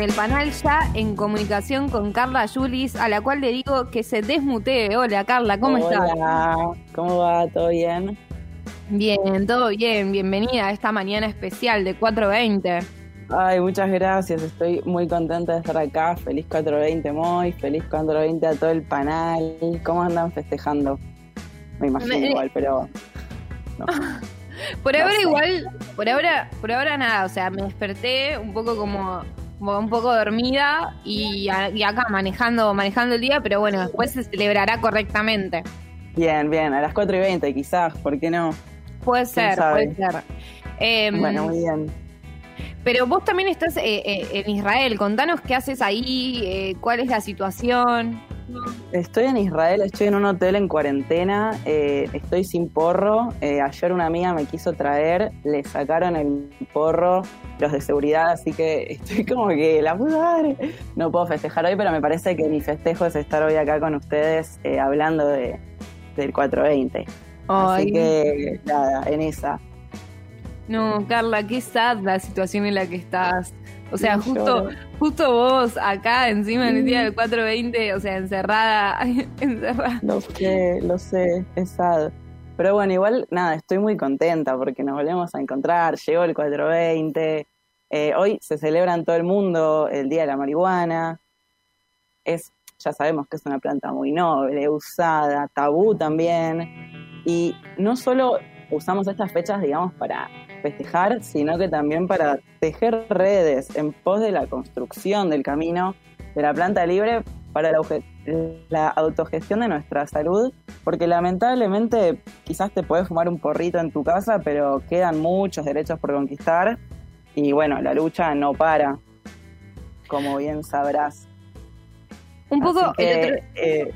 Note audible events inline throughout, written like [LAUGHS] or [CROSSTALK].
en el panel ya en comunicación con Carla Julis, a la cual le digo que se desmutee. Hola Carla, ¿cómo estás? Hola, ¿cómo va? ¿Todo bien? Bien, todo bien. Bienvenida a esta mañana especial de 420. Ay, muchas gracias. Estoy muy contenta de estar acá. Feliz 420 Moy, feliz 420 a todo el panel. ¿Cómo andan festejando? Me imagino Me- igual, pero no. [LAUGHS] Por No ahora sé. igual, por ahora, por ahora nada, o sea, me desperté un poco como un poco dormida y, a- y acá manejando, manejando el día, pero bueno, después se celebrará correctamente. Bien, bien, a las 4 y 20 quizás, ¿por qué no? Puede ser, puede ser. Em, Bueno, muy bien. Pero vos también estás eh, eh, en Israel. Contanos qué haces ahí, eh, cuál es la situación. Estoy en Israel, estoy en un hotel en cuarentena, eh, estoy sin porro. Eh, ayer una amiga me quiso traer, le sacaron el porro los de seguridad, así que estoy como que la puta madre. No puedo festejar hoy, pero me parece que mi festejo es estar hoy acá con ustedes eh, hablando de, del 420. Ay, Así que nada, en esa. no, Carla, qué sad la situación en la que estás. O sea, No justo, lloro. justo vos acá encima en el día del 420, o sea, encerrada, [LAUGHS] encerrada. Lo sé, lo sé, es sad. Pero bueno, igual, nada, estoy muy contenta porque nos volvemos a encontrar, llegó el 420, eh, hoy se celebra en todo el mundo el Día de la Marihuana, es, ya sabemos que es una planta muy noble, usada, tabú también, y no solo usamos estas fechas, digamos, para festejar, sino que también para tejer redes en pos de la construcción del camino de la planta libre para la, la autogestión de nuestra salud, porque lamentablemente quizás te puedes fumar un porrito en tu casa, pero quedan muchos derechos por conquistar y bueno, la lucha no para, como bien sabrás. Un poco, que, el otro- eh,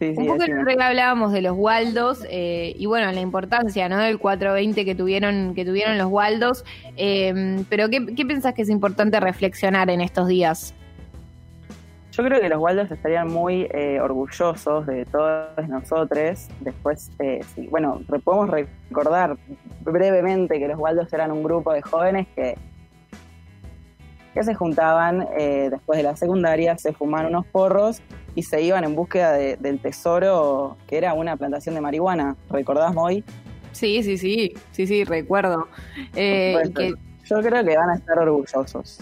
sí, sí, un poco el hablábamos de los Waldos eh, y bueno, la importancia ¿no? del 420 que tuvieron, que tuvieron los Waldos. Eh, pero ¿qué, ¿qué pensás que es importante reflexionar en estos días? Yo creo que los Waldos estarían muy eh, orgullosos de todos nosotros. Después, eh, sí, bueno, podemos recordar brevemente que los Waldos eran un grupo de jóvenes que, que se juntaban eh, después de la secundaria, se fumaban unos porros y se iban en búsqueda de- del tesoro que era una plantación de marihuana. ¿Recordás, Moy? Sí, sí, sí, sí, sí, recuerdo. Eh, que, Yo creo que van a estar orgullosos.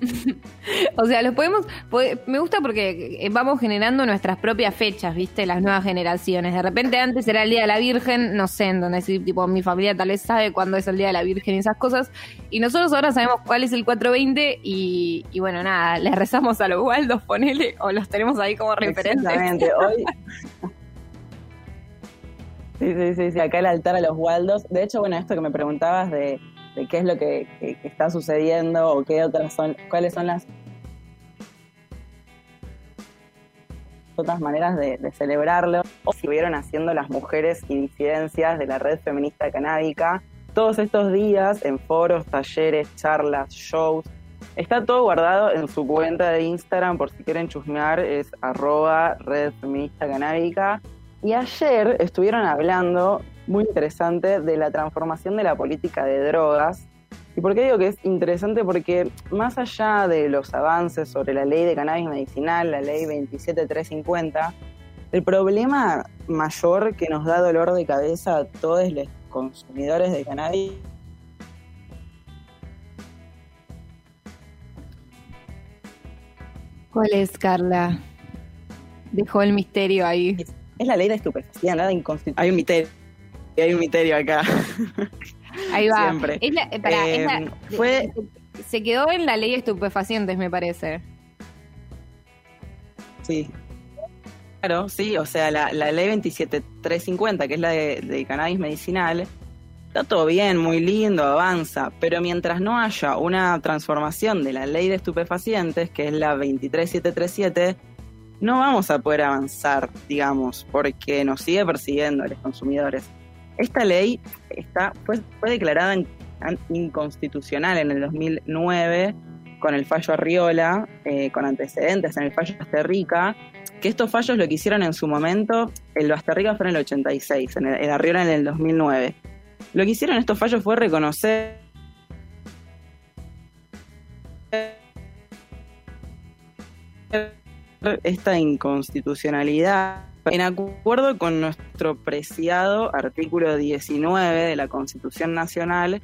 [LAUGHS] o sea, los podemos, pod- me gusta porque eh, vamos generando nuestras propias fechas, ¿viste? Las nuevas generaciones. De repente antes era el Día de la Virgen, no sé, en donde decir, tipo, mi familia tal vez sabe cuándo es el Día de la Virgen y esas cosas. Y nosotros ahora sabemos cuál es el 420 y, y bueno, nada, les rezamos a los Waldos, ponele, o los tenemos ahí como referentes. Exactamente. Hoy. [LAUGHS] Sí, sí, sí, sí, acá el altar a los Waldos. De hecho, bueno, esto que me preguntabas de, de qué es lo que, está sucediendo o qué otras son, cuáles son las otras maneras de, celebrarlo, o estuvieron haciendo las mujeres y disidencias de la red feminista canábica todos estos días en foros, talleres, charlas, shows. Está todo guardado en su cuenta de Instagram, por si quieren chusmear, es arroba red feminista canábica. Y ayer estuvieron hablando, muy interesante, de la transformación de la política de drogas. ¿Y por qué digo que es interesante? Porque más allá de los avances sobre la ley de cannabis medicinal, la ley 27350, el problema mayor que nos da dolor de cabeza a todos los consumidores de cannabis ¿Cuál es, Carla? Dejó el misterio ahí. Es la ley de estupefacientes, nada inconstitu- Hay un misterio, hay un misterio acá. [LAUGHS] Ahí va. Siempre. Es la- eh, pará, es la- fue- se, se quedó en la ley de estupefacientes, me parece. Sí. Claro, sí, o sea, la, la ley 27350, que es la de, de cannabis medicinal, está todo bien, muy lindo, avanza, pero mientras no haya una transformación de la ley de estupefacientes, que es la 23737, no vamos a poder avanzar, digamos, porque nos sigue persiguiendo a los consumidores. Esta ley está, fue, fue declarada in- an- inconstitucional en el 2009 con el fallo Arriola, eh, con antecedentes en el fallo Asterrica, que estos fallos lo que hicieron en su momento, el Asterrica fue en el 86, en el, el Arriola en el 2009. Lo que hicieron estos fallos fue reconocer esta inconstitucionalidad en acuerdo con nuestro preciado artículo 19 de la Constitución Nacional,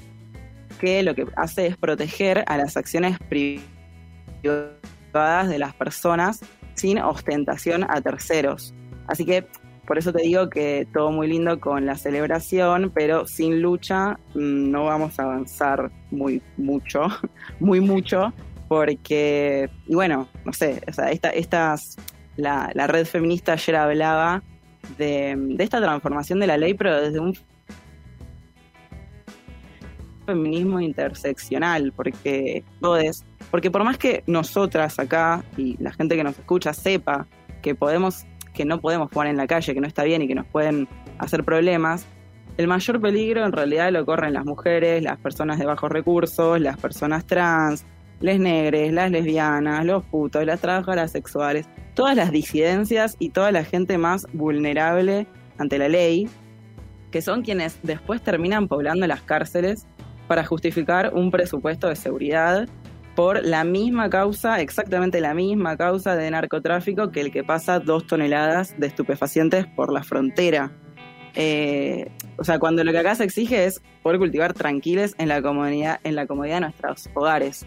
que lo que hace es proteger a las acciones privadas de las personas sin ostentación a terceros. Así que por eso te digo que todo muy lindo con la celebración, pero sin lucha mm, no vamos a avanzar muy mucho, [LAUGHS] muy mucho, porque, y bueno, no sé, o sea, esta, estas, la, la red feminista ayer hablaba de, esta transformación de la ley, pero desde un feminismo interseccional, porque todos, porque por más que nosotras acá y la gente que nos escucha sepa que podemos, que no podemos jugar en la calle, que no está bien y que nos pueden hacer problemas, el mayor peligro en realidad lo corren las mujeres, las personas de bajos recursos, las personas trans, les negres, las lesbianas, los putos, las trabajadoras sexuales, todas las disidencias y toda la gente más vulnerable ante la ley, que son quienes después terminan poblando las cárceles para justificar un presupuesto de seguridad por la misma causa, exactamente la misma causa de narcotráfico que el que pasa dos toneladas de estupefacientes por la frontera. Eh, o sea, cuando lo que acá se exige es poder cultivar tranquiles en la comodidad, en la comodidad de nuestros hogares.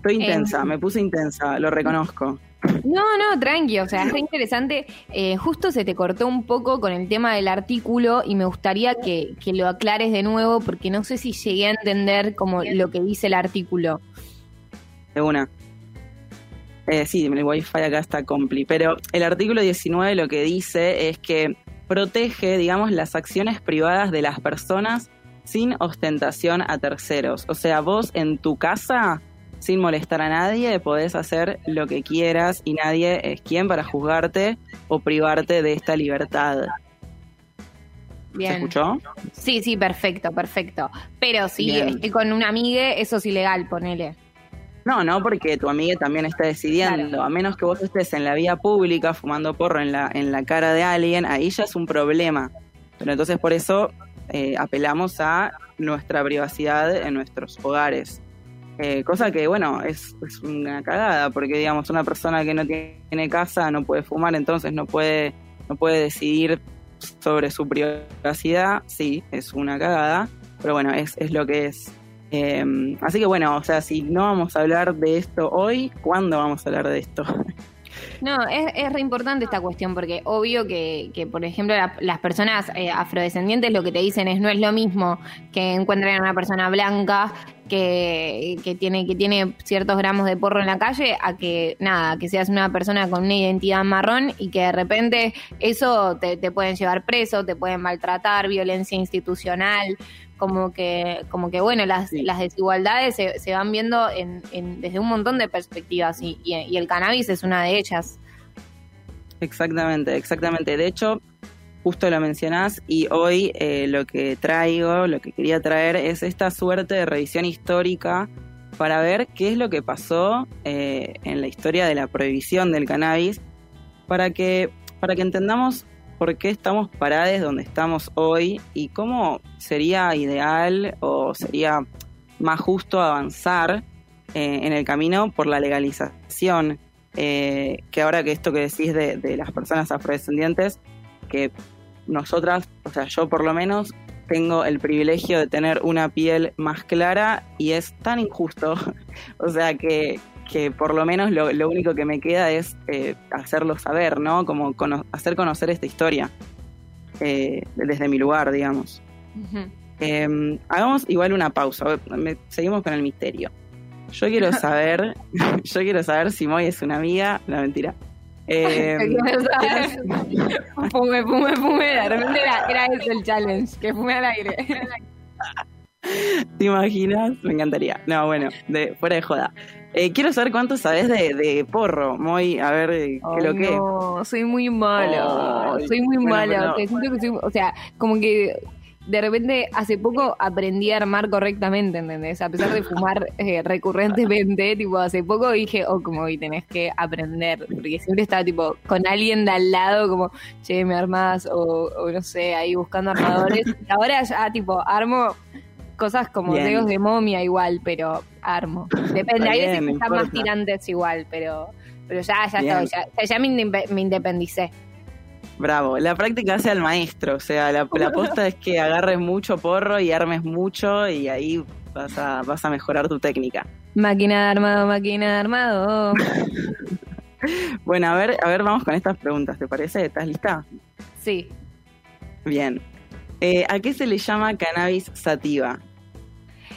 Estoy intensa, me puse intensa, lo reconozco. No, no, tranqui, o sea, es [LAUGHS] interesante. Eh, justo se te cortó un poco con el tema del artículo y me gustaría que, lo aclares de nuevo porque no sé si llegué a entender como lo que dice el artículo. De una. Eh, sí, el wifi acá está compli, pero el artículo 19 lo que dice es que protege, digamos, las acciones privadas de las personas sin ostentación a terceros. O sea, vos en tu casa sin molestar a nadie, podés hacer lo que quieras y nadie es quien para juzgarte o privarte de esta libertad. Bien. ¿Se escuchó? Sí, sí, perfecto, perfecto. Pero si estoy con una amiga, eso es ilegal, ponele. No, no, porque tu amiga también está decidiendo. A menos que vos estés en la vía pública fumando porro en la, en la cara de alguien, ahí ya es un problema. Pero entonces por eso eh, apelamos a nuestra privacidad en nuestros hogares. Eh, cosa que, bueno, es, una cagada, porque, digamos, una persona que no tiene casa no puede fumar, entonces no puede, no puede decidir sobre su privacidad. Sí, es una cagada, pero bueno, es, es lo que es. Eh, así que, bueno, o sea, si no vamos a hablar de esto hoy, ¿cuándo vamos a hablar de esto? [LAUGHS] No, es, es re importante esta cuestión porque obvio que, que por ejemplo, las personas eh, afrodescendientes lo que te dicen es no es lo mismo que encuentren a una persona blanca que, que, tiene, que tiene ciertos gramos de porro en la calle a que, nada, que seas una persona con una identidad marrón y que de repente eso te, te pueden llevar preso, te pueden maltratar, violencia institucional como que, como que bueno, las, las desigualdades se, se, van viendo en, desde un montón de perspectivas y, y, el cannabis es una de ellas. Exactamente, exactamente. De hecho, justo lo mencionás y hoy eh, lo que traigo, lo que quería traer es esta suerte de revisión histórica para ver qué es lo que pasó eh, en la historia de la prohibición del cannabis, para que, para que entendamos por qué estamos parados donde estamos hoy y cómo sería ideal o sería más justo avanzar eh, en el camino por la legalización. Eh, que ahora que esto que decís de, de las personas afrodescendientes, que nosotras, o sea, yo por lo menos tengo el privilegio de tener una piel más clara y es tan injusto, [LAUGHS] o sea, que, que por lo menos lo, único que me queda es eh, hacerlo saber, ¿no? Como hacer conocer esta historia eh, desde mi lugar, digamos. Em, hagamos igual una pausa, seguimos con el misterio. Yo quiero [LAUGHS] saber, [LAUGHS] yo quiero saber si Moy es una amiga, no mentira. Eh, [LAUGHS] [LAUGHS] fume, fume, fume. De repente era, era eso el challenge, que fume al aire. ¿Te imaginas? Me encantaría. No, bueno, de, fuera de joda. Eh, quiero saber cuánto sabes de, de porro, muy, a ver, eh, ¿qué lo que? No, soy muy malo, soy muy malo. o sea, como que de repente hace poco aprendí a armar correctamente, ¿entendés? A pesar de fumar eh, recurrentemente, [LAUGHS] tipo, hace poco dije, oh, como hoy tenés que aprender, porque siempre estaba tipo con alguien de al lado, como, che, me armas, o, o no sé, ahí buscando armadores. [LAUGHS] y ahora ya, tipo, armo cosas como dedos de momia igual, pero armo. Depende, hay veces que están más tirantes igual, pero, Pero ya, ya estoy, ya, ya me independicé. Bravo. La práctica hace al maestro. O sea, la, la posta es que agarres mucho porro y armes mucho y ahí vas a, vas a mejorar tu técnica. Máquina de armado, máquina de armado. [LAUGHS] Bueno, a ver, a ver, vamos con estas preguntas, ¿te parece? ¿Estás lista? Sí. Bien. Eh, ¿A qué se le llama cannabis sativa?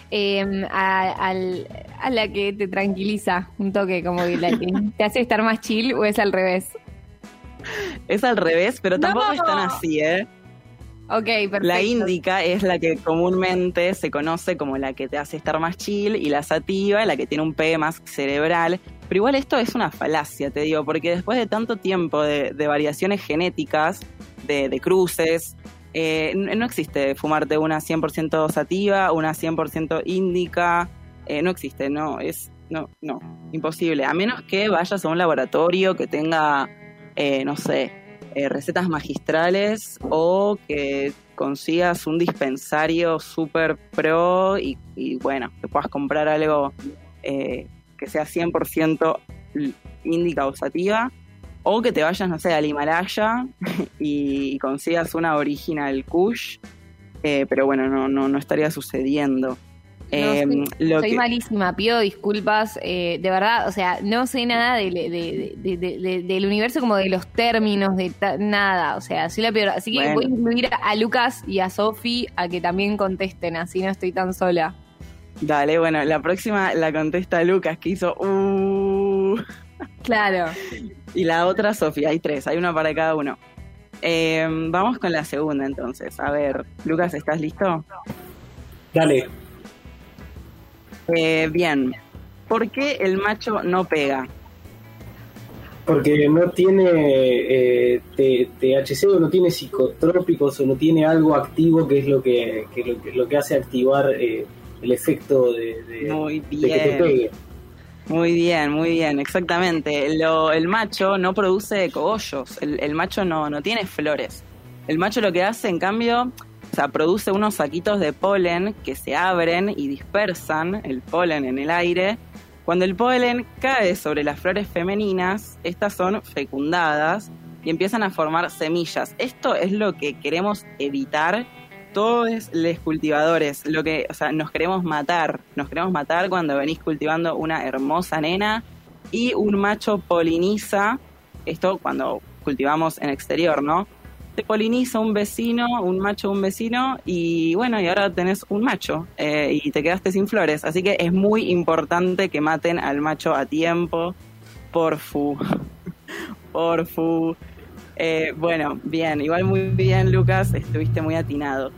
Eh, a, al- a la que te tranquiliza un toque, como que la que [LAUGHS] te hace estar más chill o es al revés. Es al revés, pero tampoco ¡No! es tan así, ¿eh? Ok, perfecto. La índica es la que comúnmente se conoce como la que te hace estar más chill y la sativa, la que tiene un P más cerebral. Pero igual esto es una falacia, te digo, porque después de tanto tiempo de, de variaciones genéticas, de, de cruces, eh, no existe fumarte una 100% sativa, una 100% índica, eh, no existe, no, es, no, no, imposible. A menos que vayas a un laboratorio que tenga, eh, no sé, eh, recetas magistrales o que consigas un dispensario super pro y, y, bueno, que puedas comprar algo eh, que sea 100% l- índica o que te vayas, no sé, al Himalaya [LAUGHS] y, consigas una original Kush, eh, pero bueno, no, no, no estaría sucediendo. Eh, soy- lo Soy que- malísima, pido disculpas. eh, de verdad, o sea, no sé nada del- de, de- de- de- de- del universo, como de los términos, de ta- nada. O sea, soy la peor. Así que Bueno. voy a incluir a Lucas y a Sofi a que también contesten, así no estoy tan sola. Dale, bueno, la próxima la contesta Lucas, que hizo uh, Claro. y la otra Sofía. Hay tres, hay una para cada uno. Eh, vamos con la segunda entonces. A ver, Lucas, ¿estás listo? Dale. Eh, bien. ¿Por qué el macho no pega? Porque no tiene eh, THC o no tiene psicotrópicos o no tiene algo activo que es lo que, que lo, que, lo que hace activar eh, el efecto de, de- Muy de que te bien. pegue. Muy bien, muy bien, exactamente. Lo- el macho no produce cogollos, el, el macho no, no tiene flores. El macho lo que hace, en cambio, o sea, produce unos saquitos de polen que se abren y dispersan el polen en el aire. Cuando el polen cae sobre las flores femeninas, estas son fecundadas y empiezan a formar semillas. Esto es lo que queremos evitar todos los cultivadores, lo que, o sea, nos queremos matar, nos queremos matar cuando venís cultivando una hermosa nena y un macho poliniza, esto cuando cultivamos en exterior, ¿no? Te poliniza un vecino, un macho un vecino y bueno, y ahora tenés un macho eh, y te quedaste sin flores, así que es muy importante que maten al macho a tiempo, porfu, [LAUGHS] porfu. Eh, bueno, bien, igual muy bien Lucas, estuviste muy atinado.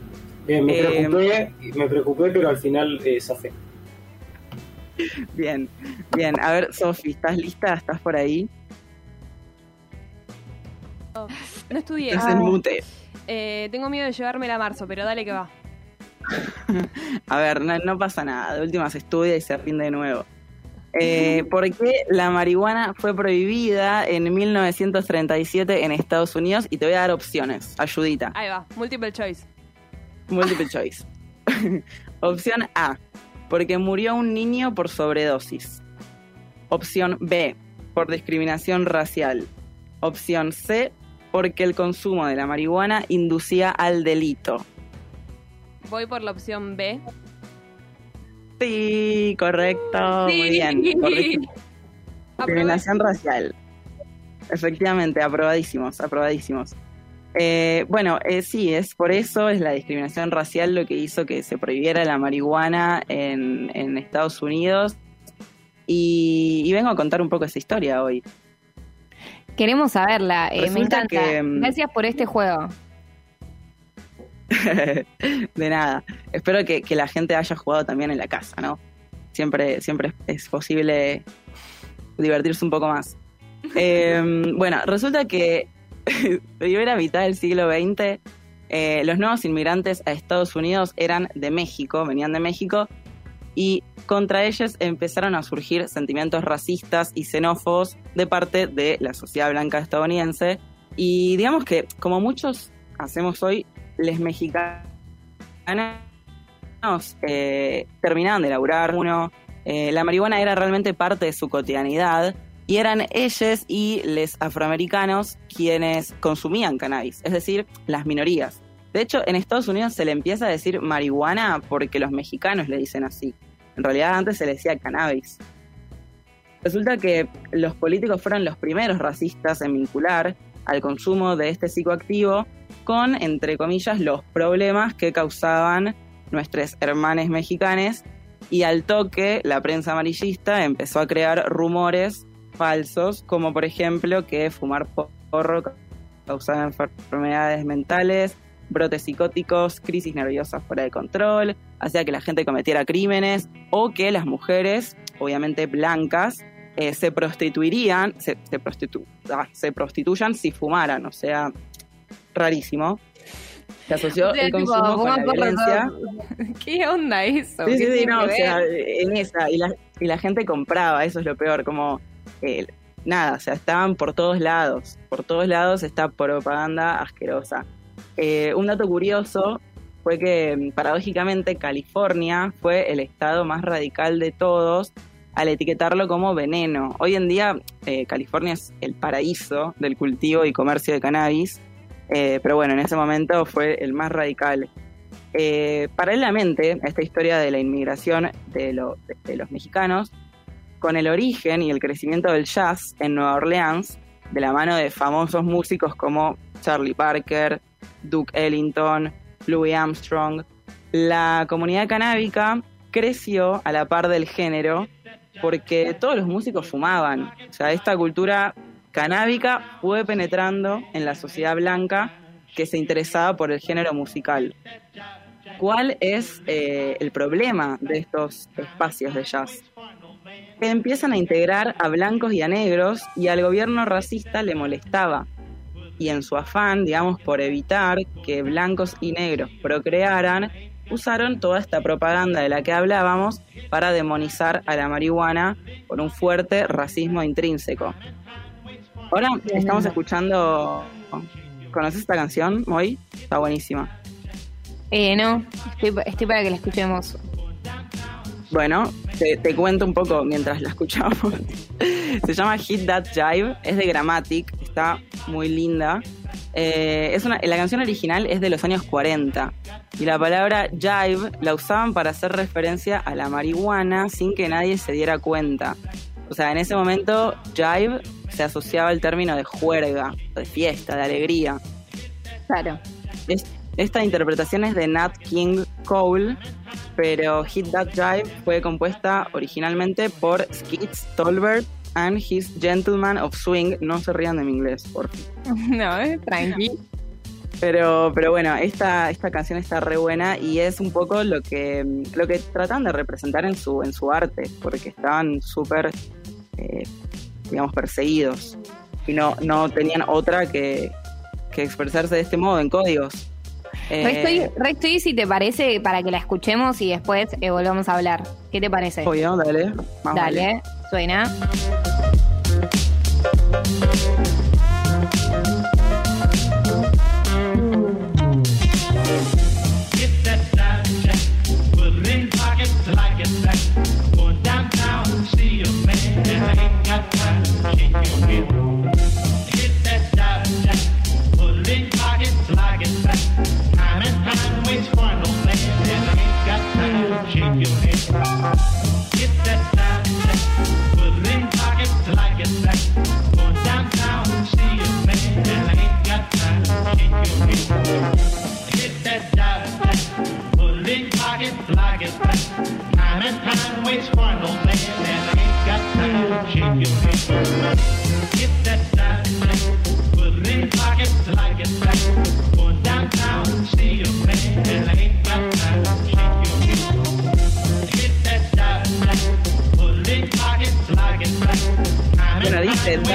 Bien, me Eh, preocupé, me preocupé, pero al final eh, zafé. [LAUGHS] Bien, bien. A ver, Sofi, ¿estás lista? ¿Estás por ahí? No estudié. En mute. Eh, tengo miedo de llevármela a marzo, pero dale que va. [LAUGHS] A ver, no, no pasa nada. De última se estudia y se rinde de nuevo. Eh, ¿Por qué la marihuana fue prohibida en 1937 en Estados Unidos? Y te voy a dar opciones. Ayudita. Ahí va, multiple choice. Multiple choice. [LAUGHS] Opción A. Porque murió un niño por sobredosis. Opción B. Por discriminación racial. Opción C. Porque el consumo de la marihuana inducía al delito. Voy por la opción B. Sí, correcto. Muy bien. [LAUGHS] Discriminación racial. Efectivamente, aprobadísimos, aprobadísimos. Eh, bueno, eh, sí, es por eso, es la discriminación racial lo que hizo que se prohibiera la marihuana en, en Estados Unidos. Y, y vengo a contar un poco esa historia hoy. Queremos saberla, eh, me encanta. que, mm, Gracias por este juego. [LAUGHS] de nada. Espero que, que la gente haya jugado también en la casa, ¿no? Siempre, siempre es posible divertirse un poco más. [LAUGHS] Eh, bueno, resulta que [LAUGHS] primera mitad del siglo XX, eh, los nuevos inmigrantes a Estados Unidos eran de México, venían de México, y contra ellos empezaron a surgir sentimientos racistas y xenófobos de parte de la sociedad blanca estadounidense. Y digamos que, como muchos hacemos hoy, les mexicanos eh, terminaban de laburar uno. eh, la marihuana era realmente parte de su cotidianidad Y eran ellos y los afroamericanos quienes consumían cannabis, es decir, las minorías. De hecho, en Estados Unidos se le empieza a decir marihuana porque los mexicanos le dicen así. En realidad antes se le decía cannabis. Resulta que los políticos fueron los primeros racistas en vincular al consumo de este psicoactivo con, entre comillas, los problemas que causaban nuestros hermanos mexicanos y al toque la prensa amarillista empezó a crear rumores falsos, como por ejemplo que fumar porro causaba enfermedades mentales, brotes psicóticos, crisis nerviosas fuera de control, hacía que la gente cometiera crímenes o que las mujeres, obviamente blancas, eh, se prostituirían, se, se, prostitu ah, se prostituyan si fumaran, o sea, rarísimo. Se asoció O sea, el tipo, consumo con la violencia. [LAUGHS] ¿Qué onda eso? Sí, ¿Qué sí, sí, no, o sea, en esa, y la, y la gente compraba, eso es lo peor, como, eh, nada, o sea, estaban por todos lados, por todos lados esta propaganda asquerosa. Eh, un dato curioso fue que, paradójicamente, California fue el estado más radical de todos al etiquetarlo como veneno. Hoy en día, eh, California es el paraíso del cultivo y comercio de cannabis, eh, pero bueno, en ese momento fue el más radical. Paralelamente a esta historia de la inmigración de los mexicanos, con el origen y el crecimiento del jazz en Nueva Orleans, de la mano de famosos músicos como Charlie Parker, Duke Ellington, Louis Armstrong, la comunidad canábica creció a la par del género porque todos los músicos fumaban. O sea, esta cultura canábica fue penetrando en la sociedad blanca que se interesaba por el género musical. ¿Cuál es eh, el problema de estos espacios de jazz? Que empiezan a integrar a blancos y a negros y al gobierno racista le molestaba. Y en su afán, digamos, por evitar que blancos y negros procrearan, usaron toda esta propaganda de la que hablábamos para demonizar a la marihuana por un fuerte racismo intrínseco. Ahora estamos escuchando... ¿Conoces esta canción, Moy? Está buenísima. Eh, no, estoy, estoy para que la escuchemos. Bueno, te, te cuento un poco mientras la escuchamos. [LAUGHS] Se llama Hit That Jive, es de Grammatic, está muy linda. Eh, es una, la canción original es de los años 40 y la palabra jive la usaban para hacer referencia a la marihuana sin que nadie se diera cuenta. O sea, en ese momento jive se asociaba al término de juerga, de fiesta, de alegría. Claro. Es- esta interpretación es de Nat King Cole, pero Hit That Jive fue compuesta originalmente por Skits Tolbert and His Gentleman of Swing. No se rían de mi inglés, por favor. [LAUGHS] No, eh, tranqui. Pero, pero bueno, esta, esta canción está re buena y es un poco lo que, lo que tratan de representar en su, en su arte, porque estaban súper, eh, digamos, perseguidos y no, no tenían otra que, que expresarse de este modo en códigos. Eh, Re estoy, re estoy, si te parece, para que la escuchemos y después eh, volvamos a hablar. ¿Qué te parece? Obvio, dale. vale. Dale, suena.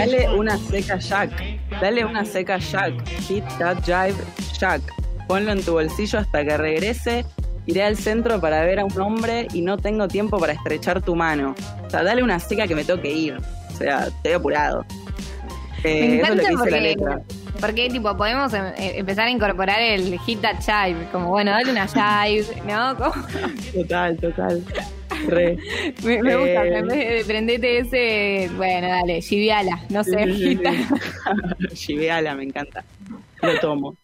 Dale una seca Jack. Dale una seca Jack. Hit that jive Jack. Ponlo en tu bolsillo hasta que regrese. Iré al centro para ver a un hombre y no tengo tiempo para estrechar tu mano. O sea, dale una seca que me toque ir. O sea, estoy apurado. Me Eh, eso es lo encanta que dice la porque, letra. porque tipo, podemos em- eh, empezar a incorporar el hit that jive. Como, bueno, dale una jive, ¿no? Como- [LAUGHS] Total, total. Re. [LAUGHS] Me, me gusta, Eh. prendete ese, bueno, dale, chiviala, no sé. [LAUGHS] Chiveala, me encanta. Lo tomo.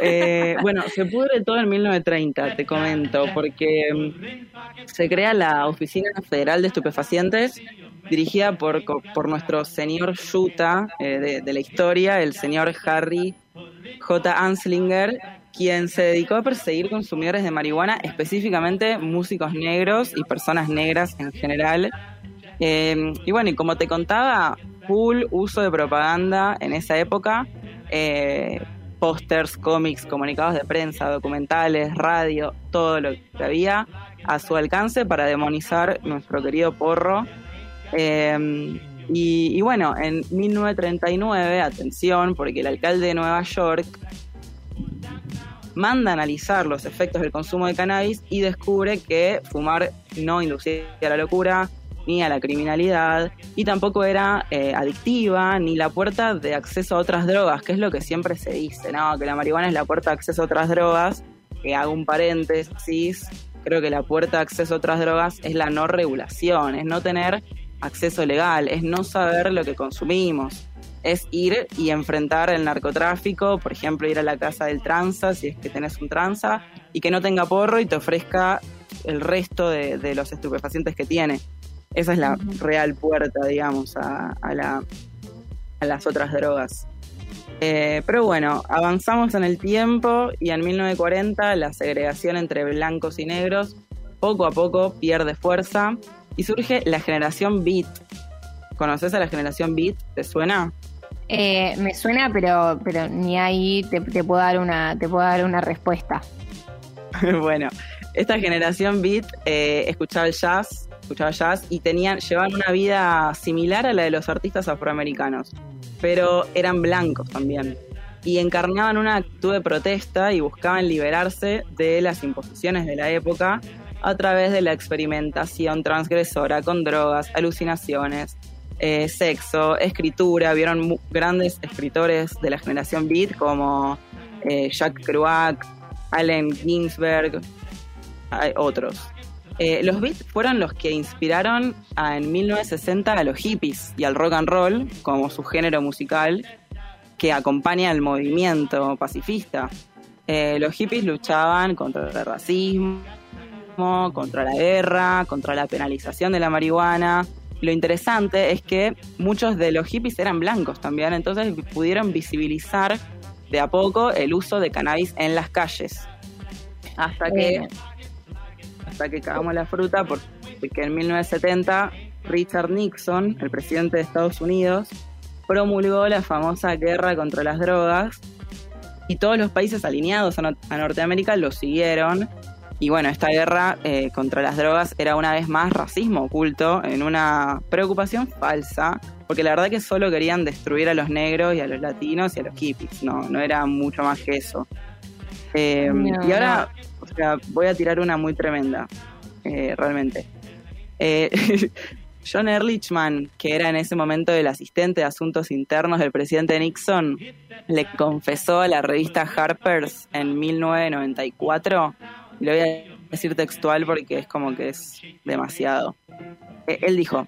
Eh, bueno, se pudre todo en 1930, te comento, porque mm, se crea la Oficina Federal de Estupefacientes, dirigida por, por nuestro señor Yuta eh, de, de la historia, el señor Harry J. Anslinger, quien se dedicó a perseguir consumidores de marihuana, específicamente músicos negros y personas negras en general. Eh, y bueno, y como te contaba, full uso de propaganda en esa época, eh, pósters, cómics, comunicados de prensa, documentales, radio, todo lo que había a su alcance para demonizar nuestro querido porro. Eh, y, y bueno, en 1939, atención, porque el alcalde de Nueva York manda a analizar los efectos del consumo de cannabis y descubre que fumar no inducía a la locura ni a la criminalidad y tampoco era eh, adictiva ni la puerta de acceso a otras drogas, que es lo que siempre se dice, ¿no? Que la marihuana es la puerta de acceso a otras drogas, que hago un paréntesis, creo que la puerta de acceso a otras drogas es la no regulación, es no tener acceso legal, es no saber lo que consumimos, es ir y enfrentar el narcotráfico, por ejemplo, ir a la casa del tranza, si es que tenés un tranza, y que no tenga porro y te ofrezca el resto de, de los estupefacientes que tiene. Esa es la real puerta, digamos, a, a la, a las otras drogas. Eh, pero bueno, avanzamos en el tiempo y en 1940 la segregación entre blancos y negros poco a poco pierde fuerza y surge la generación Beat. ¿Conoces a la generación Beat? ¿Te suena? Eh, me suena, pero, pero ni ahí te, puedo dar una, te puedo dar una respuesta. [LAUGHS] bueno, esta generación Beat eh, escuchaba el jazz, escuchaba jazz y tenían, llevaban una vida similar a la de los artistas afroamericanos, pero eran blancos también. Y encarnaban una actitud de protesta y buscaban liberarse de las imposiciones de la época a través de la experimentación transgresora con drogas, alucinaciones, eh, sexo, escritura. Vieron grandes escritores de la generación Beat como eh, Jack Kerouac, Allen Ginsberg, otros. Eh, los Beats fueron los que inspiraron a- en 1960 a los hippies y al rock and roll como su género musical que acompaña al movimiento pacifista. Eh, los hippies luchaban contra el racismo, contra la guerra, contra la penalización de la marihuana. Lo interesante es que muchos de los hippies eran blancos también, entonces pudieron visibilizar de a poco el uso de cannabis en las calles. Hasta que Eh, hasta que cagamos la fruta porque en 1970 Richard Nixon, el presidente de Estados Unidos, promulgó la famosa guerra contra las drogas y todos los países alineados a, no- a Norteamérica lo siguieron. Y bueno, esta guerra eh, contra las drogas era una vez más racismo oculto en una preocupación falsa, porque la verdad que solo querían destruir a los negros y a los latinos y a los hippies, no, no era mucho más que eso. Eh, No, y ahora, o sea, voy a tirar una muy tremenda, eh, realmente. Eh, [LAUGHS] John Ehrlichman, que era en ese momento el asistente de asuntos internos del presidente Nixon, le confesó a la revista Harper's en 1994, y lo voy a decir textual porque es como que es demasiado. Eh, él dijo,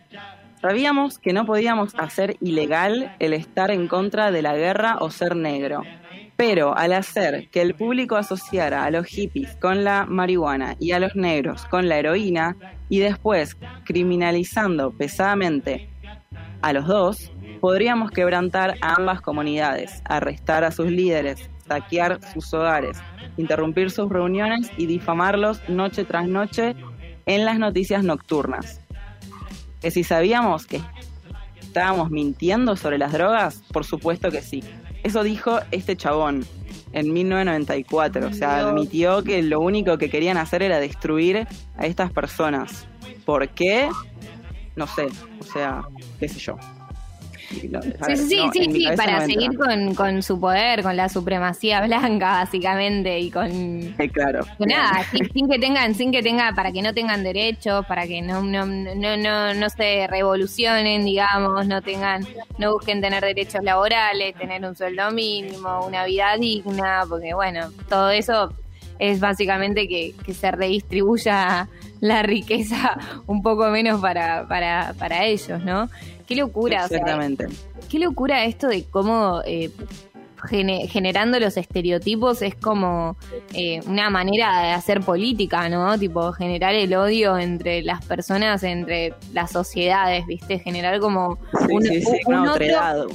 sabíamos que no podíamos hacer ilegal el estar en contra de la guerra o ser negro. Pero al hacer que el público asociara a los hippies con la marihuana y a los negros con la heroína y después criminalizando pesadamente a los dos, podríamos quebrantar a ambas comunidades, arrestar a sus líderes, saquear sus hogares, interrumpir sus reuniones y difamarlos noche tras noche en las noticias nocturnas. Que si sabíamos que estábamos mintiendo sobre las drogas, por supuesto que sí. Eso dijo este chabón en 1994. O sea, admitió que lo único que querían hacer era destruir a estas personas. ¿Por qué? No sé. O sea, qué sé yo. No, Sí, ver, sí, sí, no, para no seguir con, con su poder, con la supremacía [LAUGHS] blanca, básicamente, y con, Eh, claro. con nada, sin, sin que tengan, sin que tenga, para que no tengan derechos, para que no, no, no, no, no se revolucionen, digamos, no tengan, no busquen tener derechos laborales, tener un sueldo mínimo, una vida digna, porque bueno, todo eso es básicamente que, que se redistribuya la riqueza [LAUGHS] un poco menos para, para, para ellos, ¿no? Qué locura, o sea, Exactamente. qué locura esto de cómo eh, gene- generando los estereotipos es como eh, una manera de hacer política, ¿no? Tipo, generar el odio entre las personas, entre las sociedades, ¿viste? Generar como Sí, un, sí, sí, un una otro- otredad.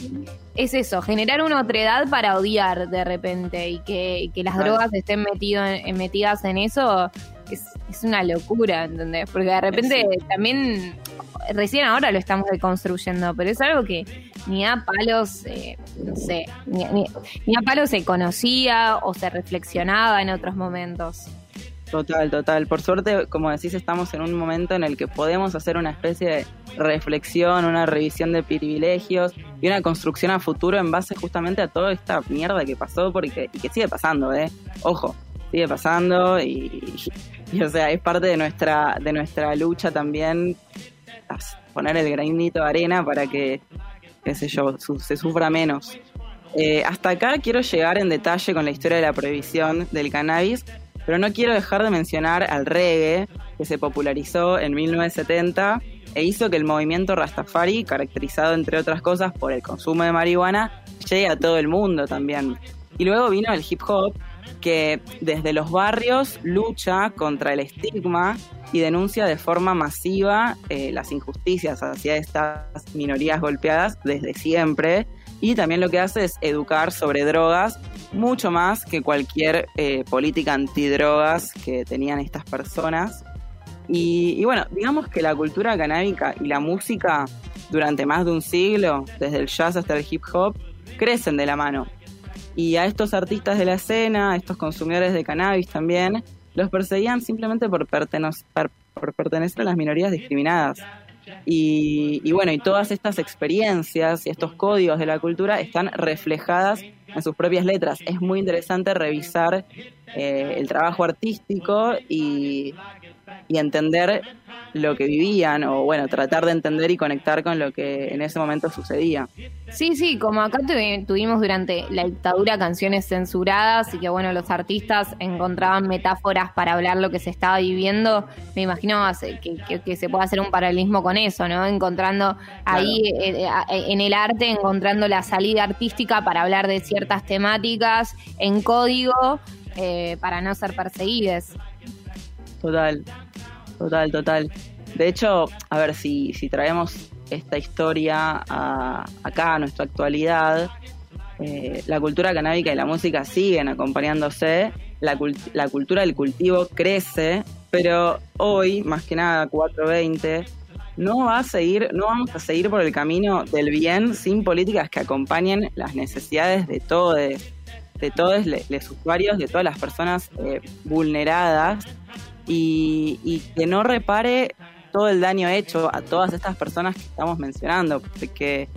es eso, generar una otredad para odiar de repente y que, y que las Claro. drogas estén metido en- metidas en eso es, es una locura, ¿entendés? Porque de repente también, recién ahora lo estamos deconstruyendo, pero es algo que ni a palos, eh, no sé, ni, a palos se conocía o se reflexionaba en otros momentos. Total, total. Por suerte, como decís, estamos en un momento en el que podemos hacer una especie de reflexión, una revisión de privilegios y una construcción a futuro en base justamente a toda esta mierda que pasó porque, y que sigue pasando, ¿eh? Ojo, sigue pasando y, y, o sea, es parte de nuestra, de nuestra lucha también poner el granito de arena para que, qué sé yo, su- se sufra menos. Eh, hasta acá quiero llegar en detalle con la historia de la prohibición del cannabis, pero no quiero dejar de mencionar al reggae, que se popularizó en 1970 e hizo que el movimiento Rastafari, caracterizado entre otras cosas por el consumo de marihuana, llegue a todo el mundo también. Y luego vino el hip hop, que desde los barrios lucha contra el estigma y denuncia de forma masiva eh, las injusticias hacia estas minorías golpeadas desde siempre. Y también lo que hace es educar sobre drogas mucho más que cualquier eh, política antidrogas que tenían estas personas. Y, y bueno, digamos que la cultura canábica y la música durante más de un siglo, desde el jazz hasta el hip hop, crecen de la mano. Y a estos artistas de la escena, a estos consumidores de cannabis también, los perseguían simplemente por, por pertenecer a las minorías discriminadas. Y, y bueno, y todas estas experiencias y estos códigos de la cultura están reflejadas en sus propias letras. Es muy interesante revisar eh, el trabajo artístico y, y entender lo que vivían, o bueno, tratar de entender y conectar con lo que en ese momento sucedía. Sí, sí, como acá tuvi- tuvimos durante la dictadura canciones censuradas y que bueno, los artistas encontraban metáforas para hablar lo que se estaba viviendo, me imagino que, que- que se puede hacer un paralelismo con eso, ¿no? Encontrando ahí eh, eh, en el arte, encontrando la salida artística para hablar de ciertas temáticas en código eh, para no ser perseguidas. Total, total, total. De hecho, a ver si, si traemos esta historia a, acá, a nuestra actualidad, eh, la cultura canábica y la música siguen acompañándose, la, cult- la cultura del cultivo crece, pero hoy, más que nada, 420, no va a seguir, no vamos a seguir por el camino del bien sin políticas que acompañen las necesidades de todos, de todos los usuarios, de todas las personas eh, vulneradas y, y que no repare todo el daño hecho a todas estas personas que estamos mencionando, porque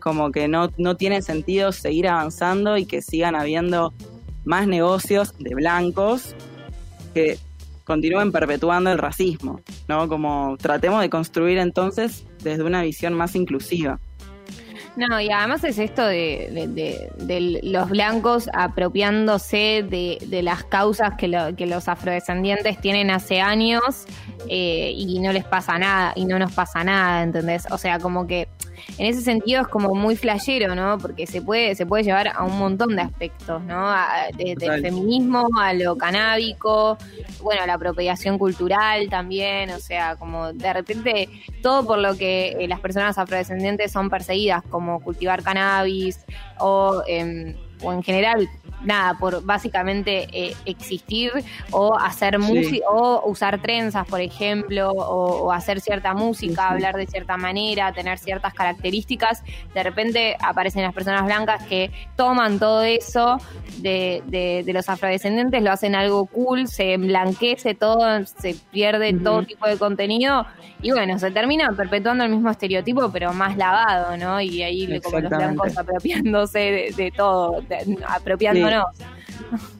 como que no, no tiene sentido seguir avanzando y que sigan habiendo más negocios de blancos que continúen perpetuando el racismo, ¿no? Como tratemos de construir entonces desde una visión más inclusiva. No, y además es esto de, de- los blancos apropiándose de, de las causas que, lo- que los afrodescendientes tienen hace años eh, y no les pasa nada, y no nos pasa nada, ¿entendés? O sea, como que en ese sentido es como muy flashero, ¿no? Porque se puede, se puede llevar a un montón de aspectos, ¿no? A- de- del Total. feminismo, a lo canábico, bueno, a la apropiación cultural también, o sea, como de repente todo por lo que eh, las personas afrodescendientes son perseguidas, como cultivar cannabis o, em, o en general, nada, por básicamente eh, existir o hacer Sí. música o usar trenzas, por ejemplo, o, o hacer cierta música, hablar de cierta manera, tener ciertas características. De repente aparecen las personas blancas que toman todo eso de, de- de los afrodescendientes, lo hacen algo cool, se emblanquece todo, se pierde todo tipo de contenido y bueno, se termina perpetuando el mismo estereotipo, pero más lavado, ¿no? Y ahí como los blancos apropiándose de, de todo, de-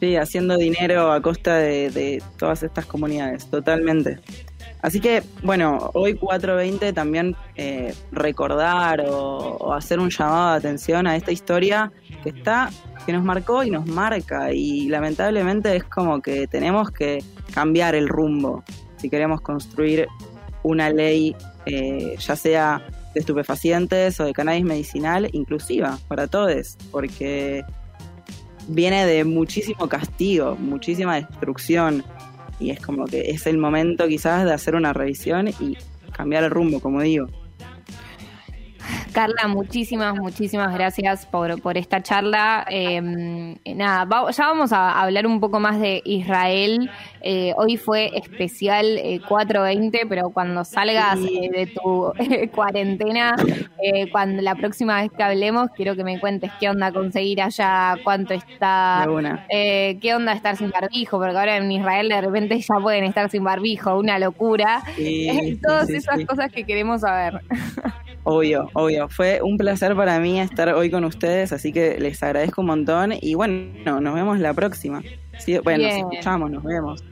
Sí, haciendo dinero a costa de, todas estas comunidades, totalmente. Así que, bueno, hoy 420 también eh, recordar o, o hacer un llamado de atención a esta historia que está que nos marcó y nos marca y lamentablemente es como que tenemos que cambiar el rumbo si queremos construir una ley eh, ya sea de estupefacientes o de cannabis medicinal inclusiva para todos, porque viene de muchísimo castigo, muchísima destrucción y es como que es el momento quizás de hacer una revisión y cambiar el rumbo, como digo. Carla, muchísimas, muchísimas gracias por, por esta charla. Eh, nada, va- ya vamos a hablar un poco más de Israel. Eh, hoy fue especial eh, 420, pero cuando salgas eh, de tu eh, cuarentena, eh, cuando la próxima vez que hablemos, quiero que me cuentes qué onda conseguir allá, cuánto está, eh, qué onda estar sin barbijo, porque ahora en Israel de repente ya pueden estar sin barbijo, una locura. Sí, [LAUGHS] Todas sí, esas sí. cosas que queremos saber. [LAUGHS] Obvio, obvio. Fue un placer para mí estar hoy con ustedes, así que les agradezco un montón y bueno, nos vemos la próxima. Sí, bueno, Bien. nos escuchamos, nos vemos.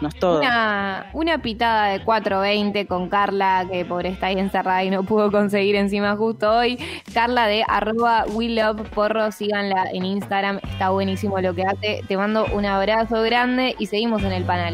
Nos todo. Una, una pitada de 420 con Carla, que pobre está ahí encerrada y no pudo conseguir encima justo hoy. Carla de arroba we love porro, síganla en Instagram, está buenísimo lo que hace. Te mando un abrazo grande y seguimos en el panel.